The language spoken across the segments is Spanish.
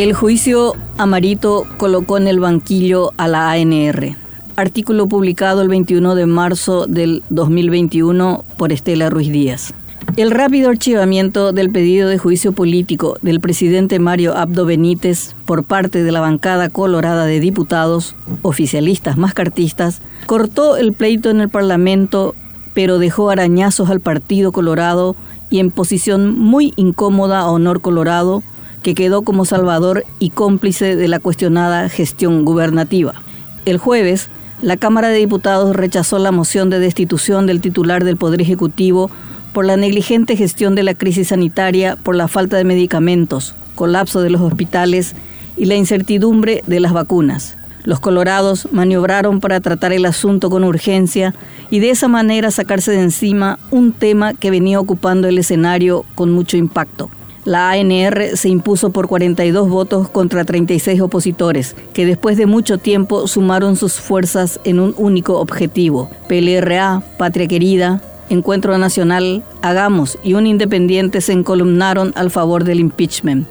El juicio Amarito colocó en el banquillo a la ANR. Artículo publicado el 21 de marzo del 2021 por Estela Ruiz Díaz. El rápido archivamiento del pedido de juicio político del presidente Mario Abdo Benítez por parte de la bancada colorada de diputados, oficialistas más cartistas, cortó el pleito en el Parlamento, pero dejó arañazos al Partido Colorado y en posición muy incómoda a Honor Colorado, que quedó como salvador y cómplice de la cuestionada gestión gubernativa. El jueves, la Cámara de Diputados rechazó la moción de destitución del titular del Poder Ejecutivo por la negligente gestión de la crisis sanitaria, por la falta de medicamentos, colapso de los hospitales y la incertidumbre de las vacunas. Los colorados maniobraron para tratar el asunto con urgencia y de esa manera sacarse de encima un tema que venía ocupando el escenario con mucho impacto. La ANR se impuso por 42 votos contra 36 opositores, que después de mucho tiempo sumaron sus fuerzas en un único objetivo. PLRA, Patria Querida, Encuentro Nacional, Hagamos y un independiente se encolumnaron al favor del impeachment.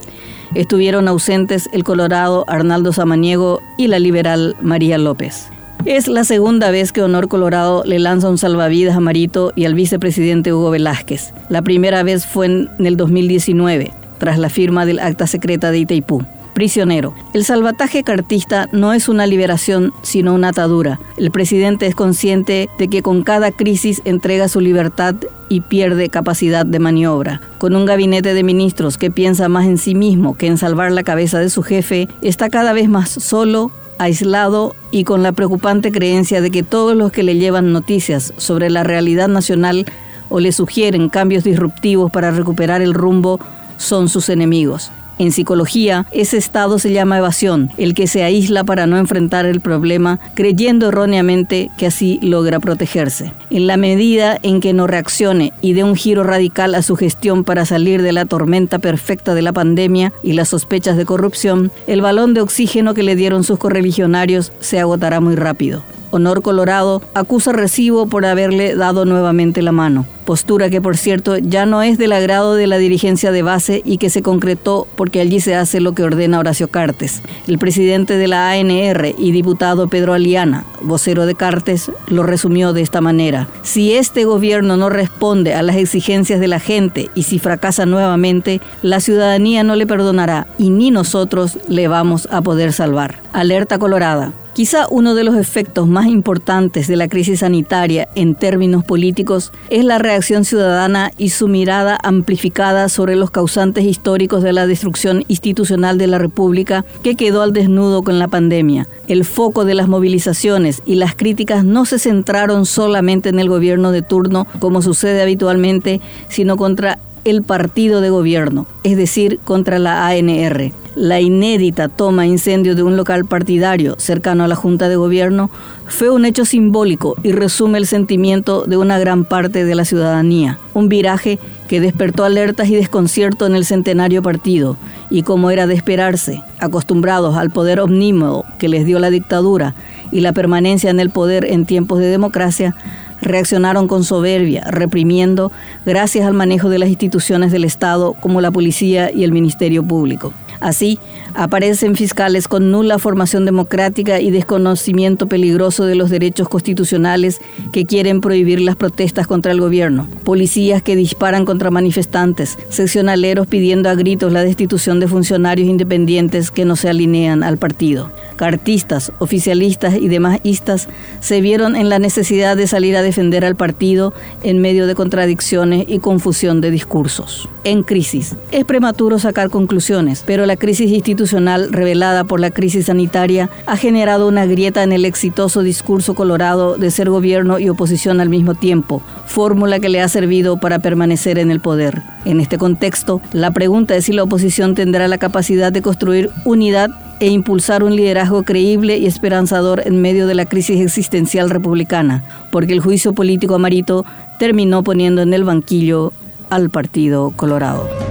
Estuvieron ausentes el colorado Arnaldo Samaniego y la liberal María López. Es la segunda vez que Honor Colorado le lanza un salvavidas a Marito y al vicepresidente Hugo Velázquez. La primera vez fue en el 2019, tras la firma del acta secreta de Itaipú. Prisionero. El salvataje cartista no es una liberación, sino una atadura. El presidente es consciente de que con cada crisis entrega su libertad y pierde capacidad de maniobra. Con un gabinete de ministros que piensa más en sí mismo que en salvar la cabeza de su jefe, está cada vez más solo aislado y con la preocupante creencia de que todos los que le llevan noticias sobre la realidad nacional o le sugieren cambios disruptivos para recuperar el rumbo son sus enemigos. En psicología, ese estado se llama evasión, el que se aísla para no enfrentar el problema, creyendo erróneamente que así logra protegerse. En la medida en que no reaccione y dé un giro radical a su gestión para salir de la tormenta perfecta de la pandemia y las sospechas de corrupción, el balón de oxígeno que le dieron sus correligionarios se agotará muy rápido. Honor Colorado acusa recibo por haberle dado nuevamente la mano, postura que por cierto ya no es del agrado de la dirigencia de base y que se concretó porque allí se hace lo que ordena Horacio Cartes. El presidente de la ANR y diputado Pedro Aliana, vocero de Cartes, lo resumió de esta manera. Si este gobierno no responde a las exigencias de la gente y si fracasa nuevamente, la ciudadanía no le perdonará y ni nosotros le vamos a poder salvar. Alerta Colorada. Quizá uno de los efectos más importantes de la crisis sanitaria en términos políticos es la reacción ciudadana y su mirada amplificada sobre los causantes históricos de la destrucción institucional de la República que quedó al desnudo con la pandemia. El foco de las movilizaciones y las críticas no se centraron solamente en el gobierno de turno, como sucede habitualmente, sino contra el partido de gobierno, es decir, contra la ANR. La inédita toma incendio de un local partidario cercano a la Junta de Gobierno fue un hecho simbólico y resume el sentimiento de una gran parte de la ciudadanía. Un viraje que despertó alertas y desconcierto en el centenario partido y como era de esperarse, acostumbrados al poder omnímodo que les dio la dictadura y la permanencia en el poder en tiempos de democracia, reaccionaron con soberbia, reprimiendo gracias al manejo de las instituciones del Estado como la policía y el Ministerio Público. Así, aparecen fiscales con nula formación democrática y desconocimiento peligroso de los derechos constitucionales que quieren prohibir las protestas contra el gobierno, policías que disparan contra manifestantes, seccionaleros pidiendo a gritos la destitución de funcionarios independientes que no se alinean al partido. Cartistas, oficialistas y demás istas se vieron en la necesidad de salir a defender al partido en medio de contradicciones y confusión de discursos. En crisis. Es prematuro sacar conclusiones, pero la crisis institucional revelada por la crisis sanitaria ha generado una grieta en el exitoso discurso colorado de ser gobierno y oposición al mismo tiempo, fórmula que le ha servido para permanecer en el poder. En este contexto, la pregunta es si la oposición tendrá la capacidad de construir unidad e impulsar un liderazgo creíble y esperanzador en medio de la crisis existencial republicana, porque el juicio político amarito terminó poniendo en el banquillo al Partido Colorado.